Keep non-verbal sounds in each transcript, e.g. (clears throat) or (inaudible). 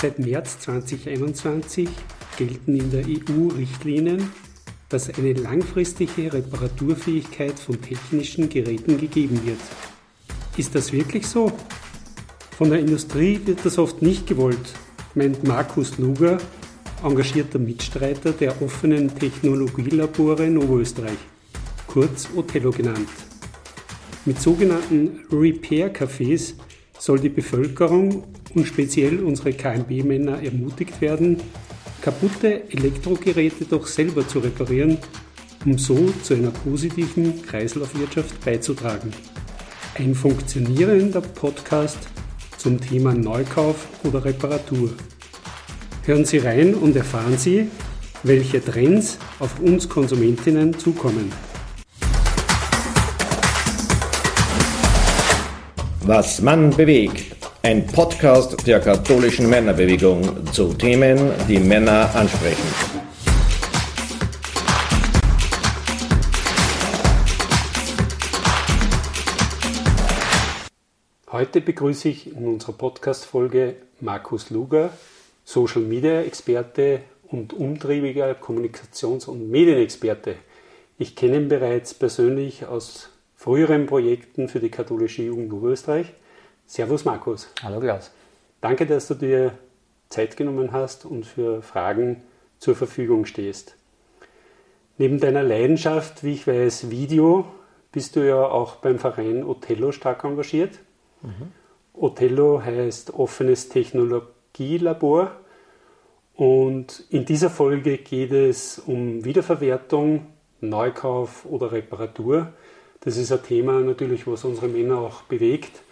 Seit März 2021 gelten in der EU Richtlinien, dass eine langfristige Reparaturfähigkeit von technischen Geräten gegeben wird. Ist das wirklich so? Von der Industrie wird das oft nicht gewollt, meint Markus Luger, engagierter Mitstreiter der offenen Technologielabore in Oberösterreich, kurz Othello genannt. Mit sogenannten Repair-Cafés soll die Bevölkerung und speziell unsere KMB-Männer ermutigt werden, kaputte Elektrogeräte doch selber zu reparieren, um so zu einer positiven Kreislaufwirtschaft beizutragen. Ein funktionierender Podcast zum Thema Neukauf oder Reparatur. Hören Sie rein und erfahren Sie, welche Trends auf uns Konsumentinnen zukommen. Was Mann bewegt. Ein Podcast der katholischen Männerbewegung zu Themen, die Männer ansprechen. Heute begrüße ich in unserer Podcast-Folge Markus Luger, Social Media Experte und umtriebiger Kommunikations- und Medienexperte. Ich kenne ihn bereits persönlich aus früheren Projekten für die katholische Jugend Oberösterreich. Servus Markus. Hallo Klaus. Danke, dass du dir Zeit genommen hast und für Fragen zur Verfügung stehst. Neben deiner Leidenschaft, wie ich weiß, Video, bist du ja auch beim Verein Othello stark engagiert. Mhm. Othello heißt offenes Technologielabor und in dieser Folge geht es um Wiederverwertung, Neukauf oder Reparatur. Das ist ein Thema natürlich, was unsere Männer auch bewegt.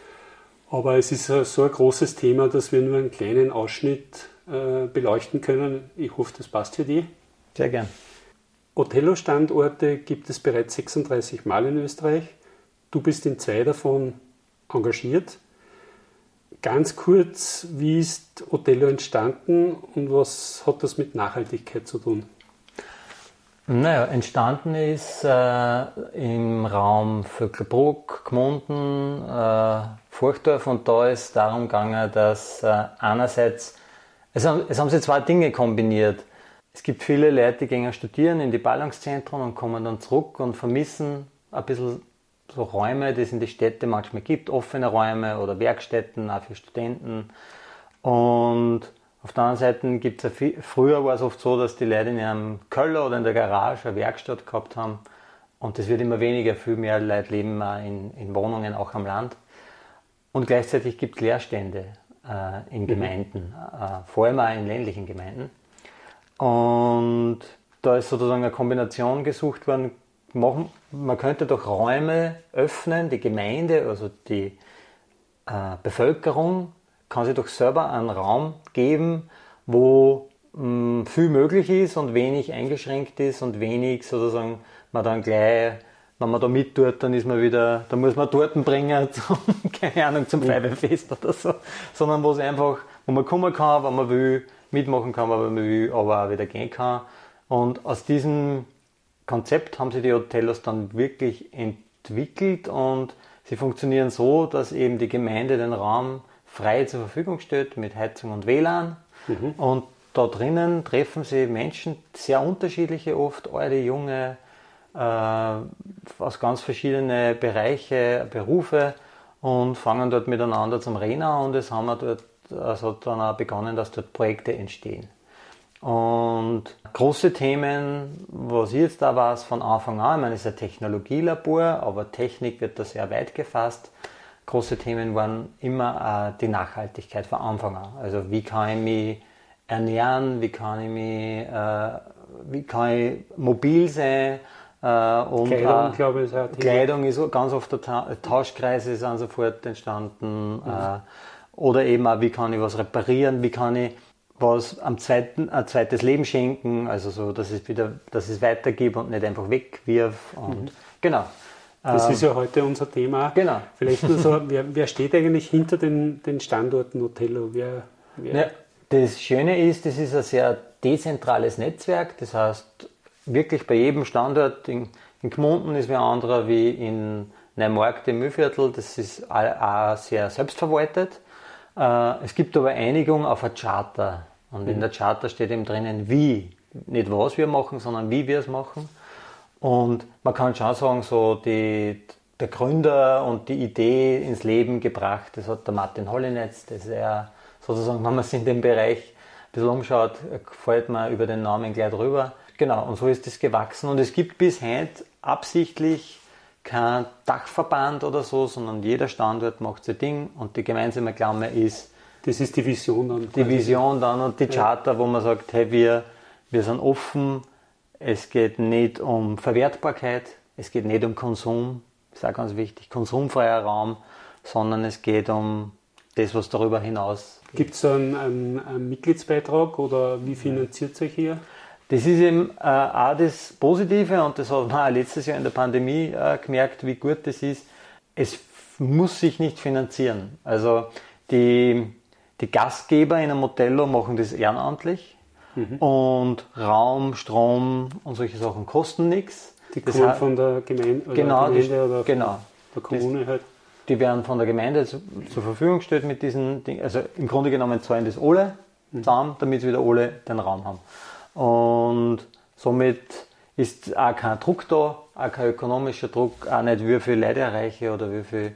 Aber es ist so ein großes Thema, dass wir nur einen kleinen Ausschnitt äh, beleuchten können. Ich hoffe, das passt für dich. Sehr gern. Othello-Standorte gibt es bereits 36 Mal in Österreich. Du bist in zwei davon engagiert. Ganz kurz, wie ist Othello entstanden und was hat das mit Nachhaltigkeit zu tun? Naja, entstanden ist äh, im Raum Vöcklerbruck, Gmunden, äh, Furchdorf und da ist darum gegangen, dass äh, einerseits, es haben, es haben sich zwei Dinge kombiniert. Es gibt viele Leute, die gehen studieren in die Ballungszentren und kommen dann zurück und vermissen ein bisschen so Räume, die es in den Städten manchmal gibt, offene Räume oder Werkstätten, auch für Studenten. Und auf der anderen Seite gibt es ja früher war es oft so, dass die Leute in ihrem Keller oder in der Garage eine Werkstatt gehabt haben. Und das wird immer weniger, viel mehr Leute leben in, in Wohnungen, auch am Land. Und gleichzeitig gibt es Leerstände äh, in mhm. Gemeinden, äh, vor allem auch in ländlichen Gemeinden. Und da ist sozusagen eine Kombination gesucht worden. Machen, man könnte doch Räume öffnen, die Gemeinde, also die äh, Bevölkerung kann sich doch selber einen Raum geben, wo mh, mm, viel möglich ist und wenig eingeschränkt ist und wenig sozusagen man dann gleich, wenn man da mit tut, dann ist man wieder, da muss man Torten bringen, (laughs) zum, keine Ahnung, zum Feuerwehrfest oder so, sondern wo es einfach, wo man kommen kann, wenn man will, mitmachen kann, wenn man will, aber auch wieder gehen kann. Und aus diesem Konzept haben sich die Hotellos dann wirklich entwickelt und sie funktionieren so, dass eben die Gemeinde den Raum frei zur Verfügung stellt mit Heizung und WLAN. Mhm. Und da drinnen treffen sie Menschen, sehr unterschiedliche oft, alte, junge, äh, aus ganz verschiedenen Bereichen, Berufe und fangen dort miteinander zum Reden und es haben wir dort, also hat dann auch begonnen, dass dort Projekte entstehen. Und große Themen, was ich jetzt da weiß von Anfang an, ich meine, es ist ein Technologielabor, aber Technik wird da sehr weit gefasst große Themen waren immer äh, die Nachhaltigkeit von Anfang an. Also wie kann ich mich ernähren, wie kann ich mich, äh, wie kann ich mobil sein, äh, und Kleidung, glaube ich, ist Kleidung ist ganz oft der Ta Tauschkreise sind sofort entstanden. Mhm. Äh, oder eben auch, wie kann ich was reparieren, wie kann ich was am zweiten, ein zweites Leben schenken, also so, dass es wieder, dass es weitergibt und nicht einfach wegwirf. Und mhm. genau. Das ähm, ist ja heute unser Thema. Genau. Vielleicht nur so, wer, wer steht eigentlich hinter den, den Standorten Otello? Wer, wer? Ja, das Schöne ist, das ist ein sehr dezentrales Netzwerk. Das heißt, wirklich bei jedem Standort in, in Gmunden ist ein anderer wie in Neumarkt im Mühlviertel. Das ist auch sehr selbstverwaltet. Äh, es gibt aber Einigung auf ein Charter. Und mhm. in der Charter steht eben drinnen, wie. Nicht was wir machen, sondern wie wir es machen. Und man kann schon sagen, so die, der Gründer und die Idee ins Leben gebracht, das hat der Martin Hollinetz, das ist er sozusagen, (laughs) wenn man sich in dem Bereich ein bisschen umschaut, fällt man über den Namen gleich drüber. Genau, und so ist das gewachsen. Und es gibt bis heute absichtlich kein Dachverband oder so, sondern jeder Standort macht sein Ding und die gemeinsame Klammer ist. Das ist die Vision dann. Die Vision dann und die Charter, wo man sagt, hey, wir, wir sind offen, es geht nicht um Verwertbarkeit, es geht nicht um Konsum, ist auch ganz wichtig, konsumfreier Raum, sondern es geht um das, was darüber hinaus. Gibt es einen, einen, einen, Mitgliedsbeitrag oder wie finanziert sich hier? Das ist eben äh, auch das Positive und das hat man auch letztes Jahr in der Pandemie äh, gemerkt, wie gut das ist. Es muss sich nicht finanzieren. Also die, die Gastgeber in einem Motello machen das ehrenamtlich mhm. und Raum, Strom und solche Sachen kosten nichts. Die kommen von der Gemeinde, genau, Gemeinde oder genau, der Kommune das, halt. Die werden von der Gemeinde zu, zur Verfügung gestellt mit diesen Dingen. Also im Grunde genommen zahlen das alle mhm. zusammen, damit wieder alle den Raum haben. Und somit ist auch kein Druck da, auch kein ökonomischer Druck, auch nicht wie viele Leute erreiche oder wie viele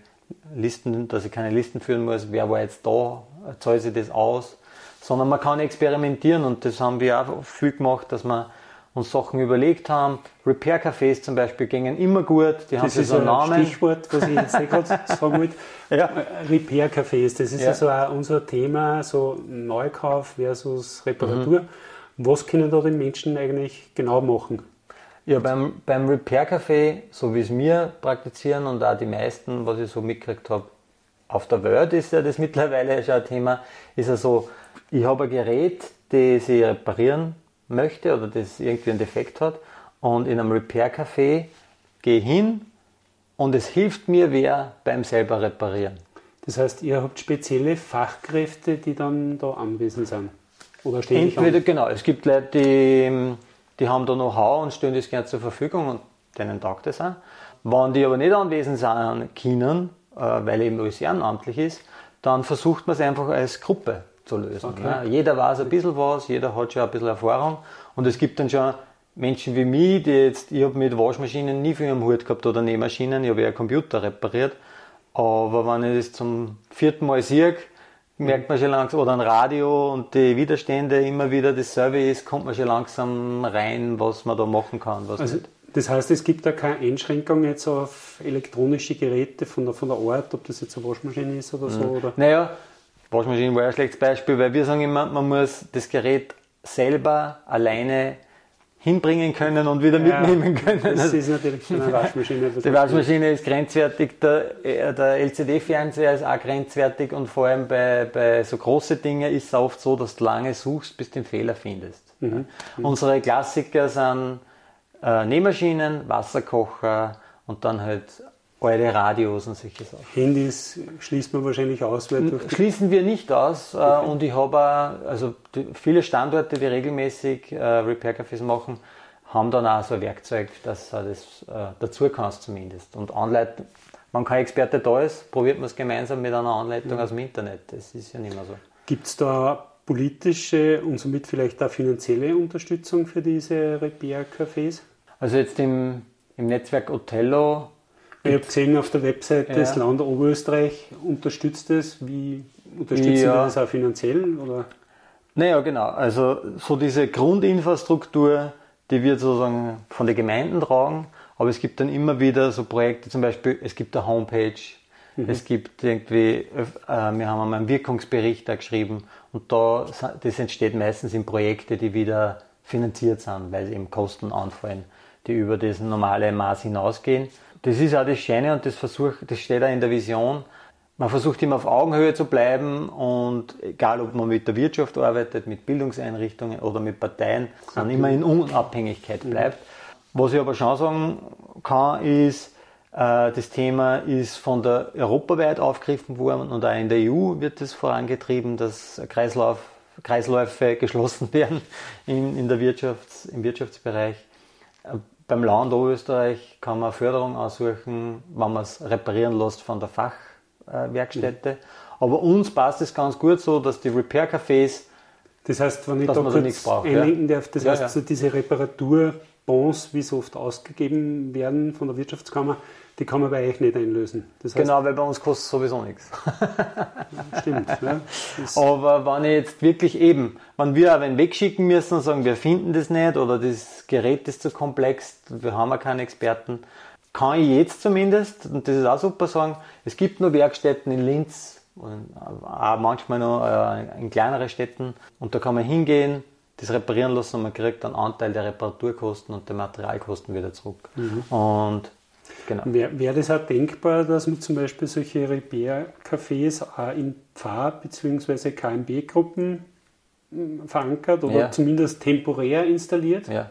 Listen, dass ich keine Listen führen muss, wer war jetzt da, zahle ich das aus, sondern man kann experimentieren und das haben wir auch viel gemacht, dass wir uns Sachen überlegt haben. Repair-Cafés zum Beispiel gingen immer gut, die das haben so einen Namen. Stichwort, was ich jetzt gerade (laughs) sagen wollte. Ja. Repair-Cafés, das ist ja. so auch unser Thema, so Neukauf versus Reparatur. Mhm. Was können da die Menschen eigentlich genau machen? Ja, beim, beim Repair-Café, so wie es wir praktizieren und auch die meisten, was ich so mitgekriegt habe, auf der Welt ist ja das mittlerweile schon ein Thema, ist ja so, ich habe ein Gerät, das ich reparieren möchte oder das irgendwie einen Defekt hat und in einem Repair-Café gehe hin und es hilft mir wer beim selber reparieren. Das heißt, ihr habt spezielle Fachkräfte, die dann da anwesend sind? Oder stehen Entweder, genau, es gibt Leute, die, die haben da Know-how und stellen das gerne zur Verfügung und denen taugt das auch. Wenn die aber nicht anwesend sind können, äh, weil eben alles ehrenamtlich ist, dann versucht man es einfach als Gruppe zu lösen. Okay. Ja, jeder weiß ein bisschen was, jeder hat schon ein bisschen Erfahrung und es gibt dann schon Menschen wie mich, die jetzt, ich habe mit Waschmaschinen nie viel am Hut gehabt oder Nähmaschinen, ich habe ja einen Computer repariert, aber wenn ich das zum vierten Mal sehe, merkt man schon langsam, oder ein Radio und die Widerstände immer wieder dasselbe ist, kommt man schon langsam rein, was man da machen kann. also, nicht. Das heißt, es gibt da keine Einschränkung jetzt auf elektronische Geräte von der, von der Art, ob das jetzt eine Waschmaschine ist oder so? Mhm. Oder? Naja, Waschmaschine war ein schlechtes Beispiel, weil wir sagen immer, man muss das Gerät selber alleine hinbringen können und wieder ja, mitnehmen können. Das ist natürlich eine (laughs) Waschmaschine. Die Waschmaschine ist grenzwertig, der, äh, der LCD-Fernseher ist auch grenzwertig und vor allem bei, bei so großen Dingen ist es oft so, dass du lange suchst, bis du den Fehler findest. Mhm. Mhm. Unsere Klassiker sind äh, Nähmaschinen, Wasserkocher und dann halt alte Radios und solche Sachen. Handys schließt man wahrscheinlich aus? Schließen wir nicht aus. Äh, okay. Und ich habe also viele Standorte, die regelmäßig äh, Repair-Cafés machen, haben dann auch so ein Werkzeug, dass du das äh, dazu kannst zumindest. Und anleiten, wenn kein Experte da ist, probiert man es gemeinsam mit einer Anleitung ja. aus dem Internet. Das ist ja nicht mehr so. Gibt es da politische und somit vielleicht auch finanzielle Unterstützung für diese Repair-Cafés? Also jetzt im, im Netzwerk Othello ich habe gesehen auf der Webseite, ja. das Land Oberösterreich unterstützt es. Wie unterstützen ja. wir das auch finanziell? Oder? Naja, genau. Also so diese Grundinfrastruktur, die wird sozusagen von den Gemeinden tragen, aber es gibt dann immer wieder so Projekte, zum Beispiel, es gibt eine Homepage, mhm. es gibt irgendwie, äh, wir haben einmal einen Wirkungsbericht da geschrieben und da, das entsteht meistens in Projekte, die wieder finanziert sind, weil eben Kosten anfallen, die über das normale Maß hinausgehen. Das ist auch das Schöne und das, versuch, das steht auch in der Vision. Man versucht immer auf Augenhöhe zu bleiben und egal, ob man mit der Wirtschaft arbeitet, mit Bildungseinrichtungen oder mit Parteien, man immer in Unabhängigkeit bleibt. Was ich aber schon sagen kann, ist, äh, das Thema ist von der europaweit aufgegriffen worden und auch in der EU wird es vorangetrieben, dass Kreislauf, Kreisläufe (laughs) geschlossen werden in, in der Wirtschafts-, im Wirtschaftsbereich. Beim Land Oberösterreich kann man Förderung aussuchen, wenn man es reparieren lässt von der Fach, äh, Werkstätte. Mhm. Aber uns passt es ganz gut so, dass die Repair-Cafés das heißt, wenn ich da kurz braucht, einlenken ja. darf, das ja, heißt, ja. So diese Reparaturbons, wie so oft ausgegeben werden von der Wirtschaftskammer, die kann man bei euch nicht einlösen. Das heißt, genau, weil bei uns kostet sowieso nichts. (laughs) Stimmt. Ja. Aber wenn ich jetzt wirklich eben, wenn wir auch wegschicken müssen und sagen, wir finden das nicht oder das Gerät ist zu komplex, wir haben ja keinen Experten, kann ich jetzt zumindest, und das ist auch super sagen, es gibt nur Werkstätten in Linz und auch manchmal noch äh, in kleineren Städten und da kann man hingehen, das reparieren lassen und man kriegt einen Anteil der Reparaturkosten und der Materialkosten wieder zurück. Mhm. Und Genau. Wäre wär das auch denkbar, dass man zum Beispiel solche Repair-Cafés auch in Pfarr- bzw. KMB-Gruppen hm, verankert oder ja. zumindest temporär installiert? Ja,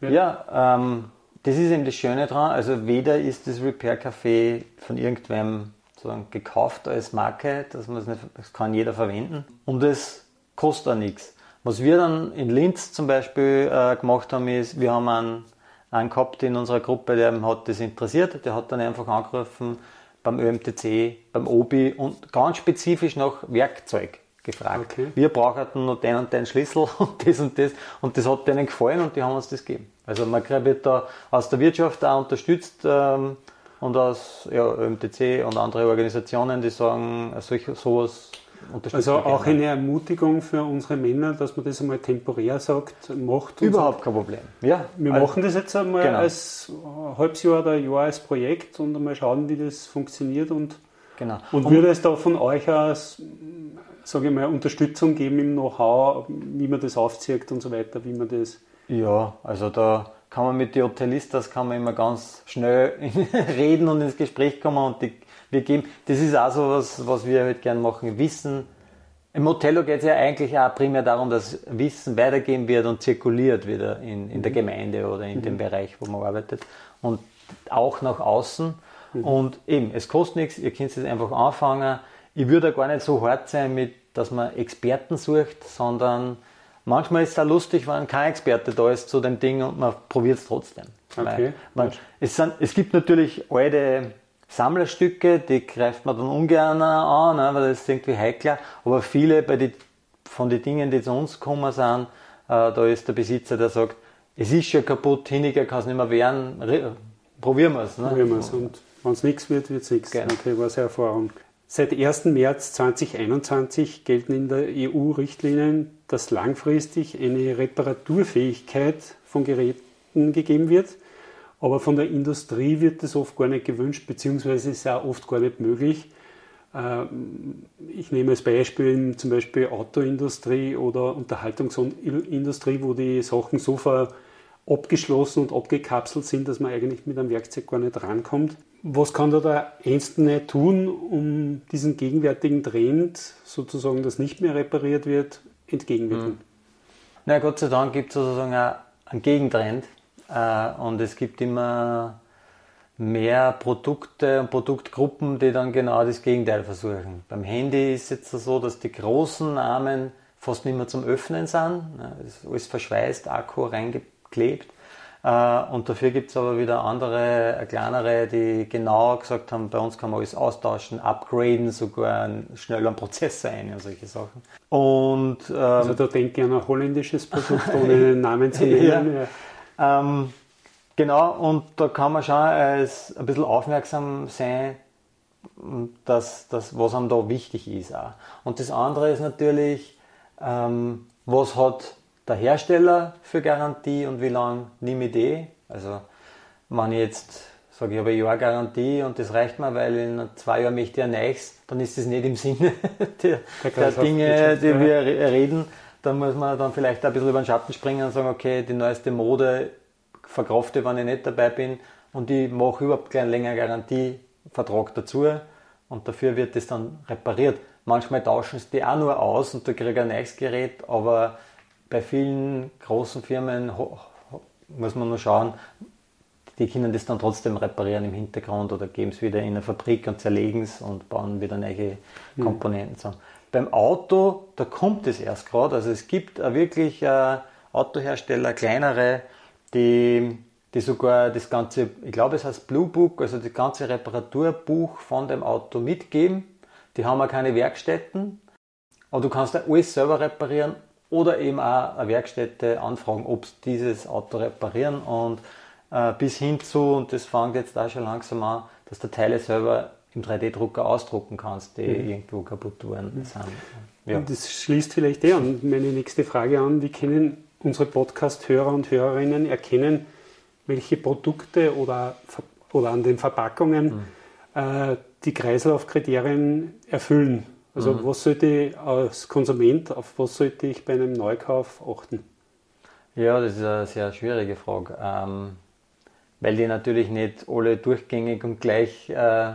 ja ähm, das ist eben das Schöne daran. Also weder ist das Repair-Café von irgendwem sozusagen gekauft als Marke, dass man es nicht, das kann jeder verwenden und es kostet auch nichts. Was wir dann in Linz zum Beispiel äh, gemacht haben, ist, wir haben einen einen gehabt in unserer Gruppe, der hat das interessiert. Der hat dann einfach angerufen beim ÖMTC, beim OBI und ganz spezifisch nach Werkzeug gefragt. Okay. Wir brauchten nur den und den Schlüssel (laughs) und das und das. Und das hat denen gefallen und die haben uns das gegeben. Also man wird da aus der Wirtschaft auch unterstützt ähm, und aus ja, ÖMTC und andere Organisationen, die sagen, solch, sowas also auch eine Ermutigung für unsere Männer, dass man das einmal temporär sagt, macht. Überhaupt sagt, kein Problem. Ja, wir also, machen das jetzt einmal genau. als halbes Jahr oder ein Jahr als Projekt und einmal schauen, wie das funktioniert und, genau. und, und würde es da von euch aus, sage ich mal, Unterstützung geben im Know-how, wie man das aufzieht und so weiter, wie man das. Ja, also da kann man mit den Hotelistas kann man immer ganz schnell (laughs) reden und ins Gespräch kommen und die wir geben, das ist auch so was, was wir halt gerne machen, Wissen. Im Motello geht es ja eigentlich auch primär darum, dass Wissen weitergeben wird und zirkuliert wieder in, in der mhm. Gemeinde oder in mhm. dem Bereich, wo man arbeitet und auch nach außen. Mhm. Und eben, es kostet nichts, ihr könnt es einfach anfangen. Ich würde gar nicht so hart sein mit, dass man Experten sucht, sondern manchmal ist es auch lustig, wenn kein Experte da ist zu dem Ding und man probiert es trotzdem. Okay. Man, es, sind, es gibt natürlich alte Sammlerstücke, die greift man dann ungern an, ne, weil das ist irgendwie heikler. Aber viele die, von den Dingen, die zu uns gekommen sind, äh, da ist der Besitzer, der sagt, es ist schon kaputt, Hiniger kann es nicht mehr wehren, probieren wir es. Ne? Probieren wir es. Und wenn es nichts wird, wird es nichts. Genau. Okay, war sehr Erfahrung. Seit 1. März 2021 gelten in der EU-Richtlinien, dass langfristig eine Reparaturfähigkeit von Geräten gegeben wird. Aber von der Industrie wird das oft gar nicht gewünscht, beziehungsweise ist auch oft gar nicht möglich. Ähm, ich nehme als Beispiel zum Beispiel Autoindustrie oder Unterhaltungsindustrie, wo die Sachen so abgeschlossen und abgekapselt sind, dass man eigentlich mit einem Werkzeug gar nicht rankommt. Was kann da der Einzelne tun, um diesen gegenwärtigen Trend, sozusagen, dass nicht mehr repariert wird, entgegenwirken? Na, Gott sei Dank gibt es sozusagen einen Gegentrend. Äh, und es gibt immer mehr Produkte und Produktgruppen, die dann genau das Gegenteil versuchen. Beim Handy ist es jetzt so, dass die großen Namen fast nicht mehr zum Öffnen sind. Es ist alles verschweißt, Akku reingeklebt. Äh, und dafür gibt es aber wieder andere, äh, kleinere, die genau gesagt haben, bei uns kann man alles austauschen, upgraden, sogar einen schnelleren (laughs) Prozessor ein und solche Sachen. Und, ähm, also da denke ich an ein holländisches Produkt, ohne einen Namen zu nennen. (laughs) ja. Ähm, genau, und da kann man schon als ein bisschen aufmerksam sein, dass, dass, was einem da wichtig ist. Auch. Und das andere ist natürlich, ähm, was hat der Hersteller für Garantie und wie lange nehme ich die? Also, wenn ich jetzt sage, ich habe eine Jahr Garantie und das reicht mir, weil in zwei Jahren möchte ich ein neues, dann ist das nicht im Sinne (laughs) der, der Dinge, die wir reden. Da muss man dann vielleicht ein bisschen über den Schatten springen und sagen, okay, die neueste Mode verkrafte, wenn ich nicht dabei bin. Und ich mache überhaupt keinen längeren Garantievertrag dazu. Und dafür wird das dann repariert. Manchmal tauschen sie die auch nur aus und da kriege ich ein neues Gerät, aber bei vielen großen Firmen muss man nur schauen, die können das dann trotzdem reparieren im Hintergrund oder geben es wieder in eine Fabrik und zerlegen es und bauen wieder neue hm. Komponenten zusammen. Beim Auto, da kommt es erst gerade. Also es gibt wirklich äh, Autohersteller, kleinere, die, die sogar das ganze, ich glaube es heißt Blue Book, also das ganze Reparaturbuch von dem Auto mitgeben. Die haben auch keine Werkstätten, aber du kannst ja alles selber reparieren oder eben auch eine Werkstätte anfragen, ob sie dieses Auto reparieren und äh, bis hin zu, und das fängt jetzt da schon langsam an, dass du Teile selber im 3D-Drucker ausdrucken kannst, die mhm. irgendwo kaputt worden mhm. sind. Ja. Und das schließt vielleicht eh an meine nächste Frage an. Wie können unsere Podcast-Hörer und Hörerinnen erkennen, welche Produkte oder, oder an den Verpackungen mhm. äh, die Kreislaufkriterien erfüllen? Also mhm. was sollte ich als Konsument, auf was sollte ich bei einem Neukauf achten? Ja, das ist eine sehr schwierige Frage, ähm, weil die natürlich nicht alle durchgängig und gleich äh,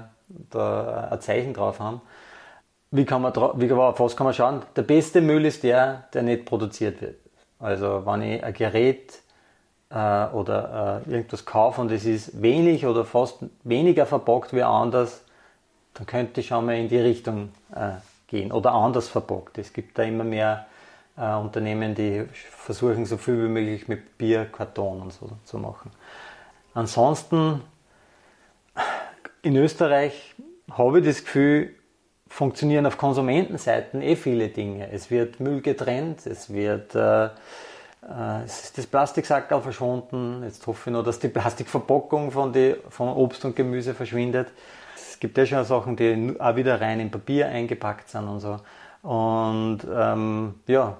da ein Zeichen drauf haben. Wie kann man, wie, auf was kann man schauen? Der beste Müll ist der, der nicht produziert wird. Also wenn ich ein Gerät äh, oder äh, irgendwas kaufe und es ist wenig oder fast weniger verpackt wie anders, dann könnte ich schon mal in die Richtung äh, gehen oder anders verpackt. Es gibt da immer mehr äh, Unternehmen, die versuchen so viel wie möglich mit Bier, Karton und so zu machen. Ansonsten in Österreich habe ich das Gefühl, funktionieren auf Konsumentenseiten eh viele Dinge. Es wird Müll getrennt, es wird äh, es ist das Plastiksackerl verschwunden. Jetzt hoffe ich nur, dass die Plastikverpackung von, die, von Obst und Gemüse verschwindet. Es gibt ja schon Sachen, die auch wieder rein in Papier eingepackt sind und so. Und ähm, ja,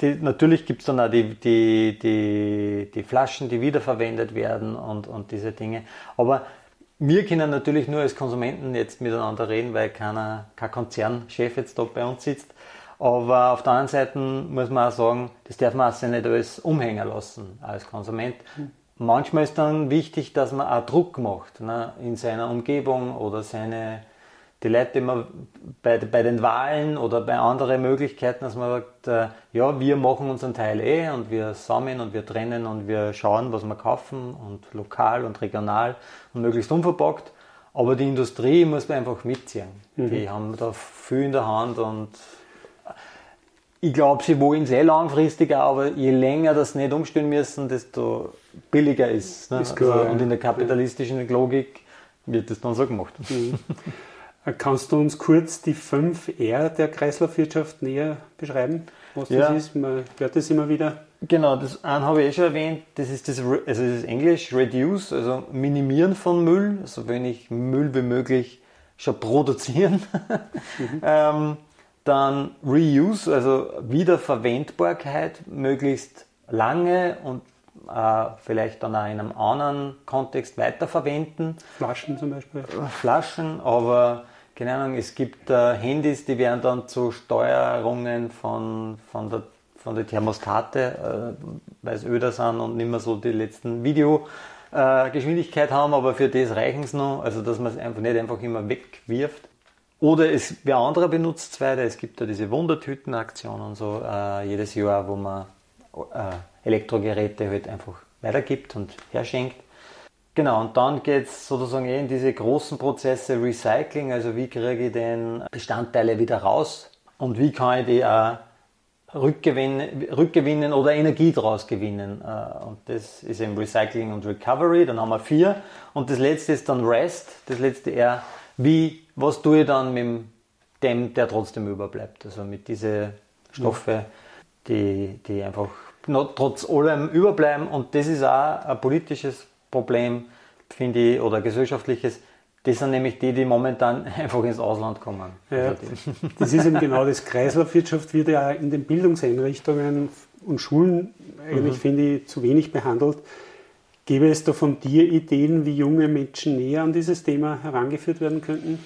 die, natürlich gibt es dann auch die, die, die, die Flaschen, die wiederverwendet werden und, und diese Dinge. Aber wir können natürlich nur als Konsumenten jetzt miteinander reden, weil keiner, kein Konzernchef jetzt da bei uns sitzt. Aber auf der anderen Seite muss man auch sagen, das darf man auch nicht alles umhängen lassen als Konsument. Mhm. Manchmal ist dann wichtig, dass man auch Druck macht ne, in seiner Umgebung oder seine, die Leute immer bei, bei den Wahlen oder bei anderen Möglichkeiten, dass man sagt, äh, ja, wir machen unseren Teil eh und wir sammeln und wir trennen und wir schauen, was wir kaufen und lokal und regional und möglichst unverpackt. Aber die Industrie muss man einfach mitziehen. Mhm. Die haben da viel in der Hand und ich glaube, sie wollen sehr langfristig, aber je länger das nicht umstellen müssen, desto billiger ist. Ne? ist klar, also, und in der kapitalistischen. Logik wird das dann so gemacht. Mhm. (laughs) Kannst du uns kurz die 5 R der Kreislaufwirtschaft näher beschreiben? Was ja. das ist? Man hört das immer wieder. Genau, das einen habe ich eh schon erwähnt. Das ist das, also das ist Englisch, Reduce, also Minimieren von Müll, also wenig Müll wie möglich schon produzieren. (laughs) Mhm. ähm, dann Reuse, also Wiederverwendbarkeit, möglichst lange und äh, vielleicht dann auch in einem anderen Kontext weiterverwenden. Flaschen zum Beispiel. Flaschen, aber keine Ahnung, es gibt äh, Handys, die werden dann zu Steuerungen von, von der von der Thermostate, äh, weil es öder sind und nicht mehr so die letzten Videogeschwindigkeit äh, haben, aber für das reichen es noch, also dass man es einfach nicht einfach immer wegwirft. Oder es, wer andere benutzt es weiter. Es gibt ja diese Wundertütenaktion und so äh, jedes Jahr, wo man äh, Elektrogeräte halt einfach weitergibt und herschenkt. Genau, und dann geht es sozusagen eh in diese großen Prozesse Recycling, also wie kriege ich denn Bestandteile wieder raus und wie kann ich die auch rückgewinnen, rückgewinnen oder Energie daraus gewinnen. Äh, und das ist eben Recycling und Recovery, dann haben wir vier. Und das letzte ist dann Rest, das letzte eher, wie was tue ich dann mit dem, der trotzdem überbleibt? Also mit diesen Stoffe, die, die einfach noch trotz allem überbleiben. Und das ist auch ein politisches Problem, finde ich, oder gesellschaftliches. Das sind nämlich die, die momentan (laughs) einfach ins Ausland kommen. Ja, also (laughs) das ist eben genau das. Kreislaufwirtschaft wird ja in den Bildungseinrichtungen und Schulen eigentlich, mhm. finde ich, zu wenig behandelt. Gäbe es da von dir Ideen, wie junge Menschen näher an dieses Thema herangeführt werden könnten?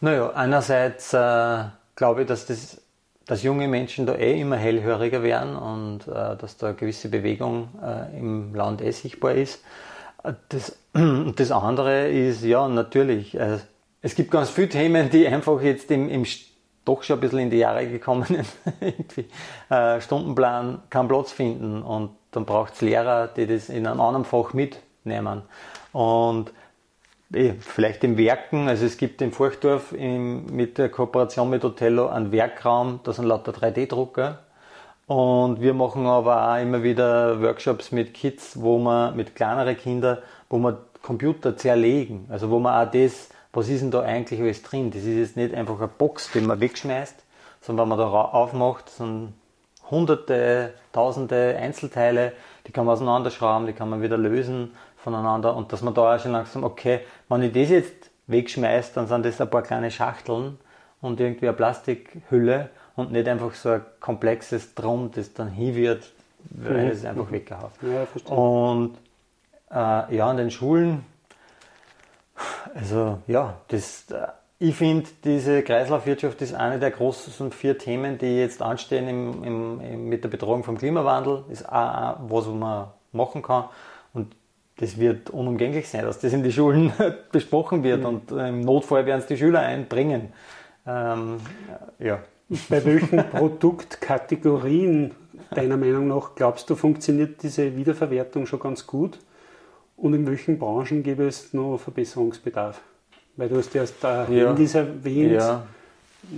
Naja, einerseits äh, glaube ich, dass, das, dass junge Menschen da eh immer hellhöriger werden und äh, dass da eine gewisse Bewegung äh, im Land eh sichtbar ist. Äh, das, (clears throat) das andere ist, ja, natürlich, äh, es gibt ganz viele Themen, die einfach jetzt im, im doch schon ein bisschen in die Jahre gekommenen (laughs) äh, Stundenplan keinen Platz finden und dann braucht es Lehrer, die das in einem anderen Fach mitnehmen. Und vielleicht im Werken, also es gibt in Furchdorf im, mit der Kooperation mit Otello einen Werkraum, da sind lauter 3D-Drucker. Und wir machen aber auch immer wieder Workshops mit Kids, wo man, mit kleineren Kindern, wo man Computer zerlegen, also wo man auch das was ist denn da eigentlich alles drin? Das ist jetzt nicht einfach eine Box, die man wegschmeißt, sondern wenn man da aufmacht, sind hunderte, tausende Einzelteile, die kann man auseinanderschrauben, die kann man wieder lösen voneinander und dass man da auch schon langsam, okay, wenn ich das jetzt wegschmeißt, dann sind das ein paar kleine Schachteln und irgendwie eine Plastikhülle und nicht einfach so ein komplexes Drum, das dann hin wird, weil mhm. es einfach weggehauen. Ja, verstehe. Und äh, ja, an den Schulen, also ja, das, äh, ich finde, diese Kreislaufwirtschaft ist eine der großen vier Themen, die jetzt anstehen im, im, im, mit der Betreuung vom Klimawandel. Ist auch was man machen kann. Und das wird unumgänglich sein, dass das in die Schulen (laughs) besprochen wird. Mhm. Und im Notfall werden es die Schüler einbringen. Ähm, ja. Bei welchen (laughs) Produktkategorien deiner Meinung nach glaubst du, funktioniert diese Wiederverwertung schon ganz gut? Und in welchen Branchen gäbe es noch Verbesserungsbedarf? Weil du hast erst da ja. Handys erwähnt, ja.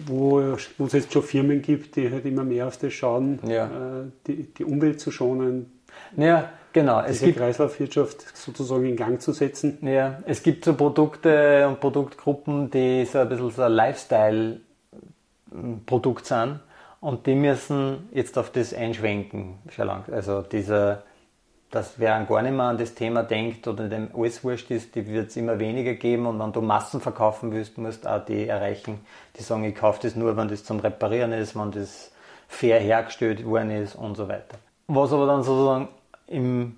wo, wo es jetzt schon Firmen gibt, die halt immer mehr auf das schauen, ja. äh, die, die Umwelt zu schonen. Ja, genau. Es gibt, Kreislaufwirtschaft sozusagen in Gang zu setzen. Ja, es gibt so Produkte und Produktgruppen, die so ein bisschen so ein Lifestyle-Produkt sind und die müssen jetzt auf das einschwenken. Schon lang. Also dieser dass wer gar nicht mehr an das Thema denkt oder dem alles wurscht ist, die wird es immer weniger geben und wenn du Massen verkaufen willst, musst du auch die erreichen, die sagen, ich kaufe das nur, wenn das zum Reparieren ist, wenn das fair hergestellt worden ist und so weiter. Was aber dann sozusagen im,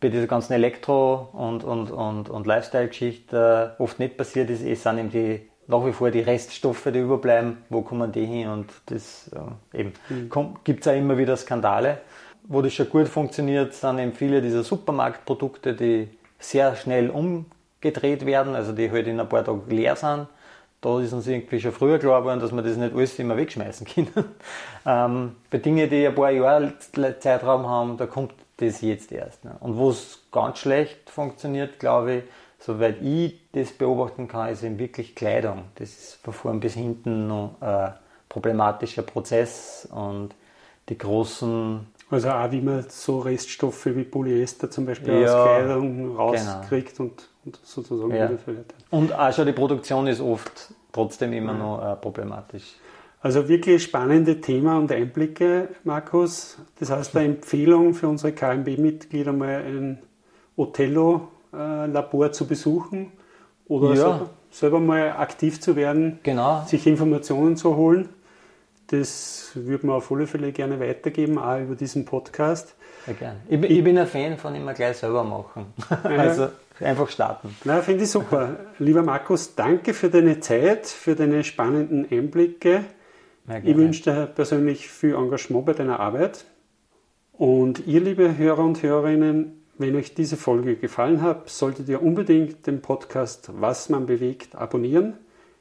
bei dieser ganzen Elektro- und, und, und, und Lifestyle-Geschichte äh, oft nicht passiert ist, ist sind eben die nach wie vor die Reststoffe, die überbleiben, wo kommen die hin und das äh, eben mhm. gibt es auch immer wieder Skandale wo das schon gut funktioniert, sind eben viele dieser Supermarktprodukte, die sehr schnell umgedreht werden, also die halt in ein paar Tagen leer sind. Da ist uns irgendwie schon früher klar geworden, dass man das nicht alles immer wegschmeißen (laughs) kann. ähm, bei Dingen, die ein paar Jahre Zeitraum haben, da kommt das jetzt erst. Ne? Und wo es ganz schlecht funktioniert, glaube ich, soweit ich das beobachten kann, ist eben wirklich Kleidung. Das ist von vorn bis hinten noch ein problematischer Prozess und die großen also auch wie man so Reststoffe wie Polyester zum Beispiel ja, aus Kleidung rauskriegt genau. und, und, sozusagen ja. wiederverwertet. Und auch schon die Produktion ist oft trotzdem immer ja. noch äh, problematisch. Also wirklich spannende Thema und Einblicke, Markus. Das heißt, eine Empfehlung für unsere KMB-Mitglieder mal ein Othello-Labor zu besuchen oder ja. selber, selber, mal aktiv zu werden, genau. sich Informationen zu holen. Das würde man auf alle Fälle gerne weitergeben, auch über diesen Podcast. Sehr gerne. Ich, ich, bin ein Fan von immer gleich selber machen. (laughs) also einfach starten. Na, finde ich super. Lieber Markus, danke für deine Zeit, für deine spannenden Einblicke. Ich wünsche dir persönlich viel Engagement bei deiner Arbeit. Und ihr, liebe Hörer und Hörerinnen, wenn euch diese Folge gefallen hat, solltet ihr unbedingt den Podcast Was man bewegt abonnieren.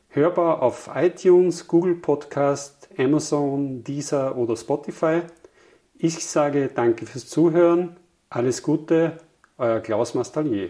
Hörbar auf iTunes, Google Podcast, Amazon, Deezer oder Spotify. Ich sage danke fürs Zuhören, alles Gute, euer Klaus Mastallier.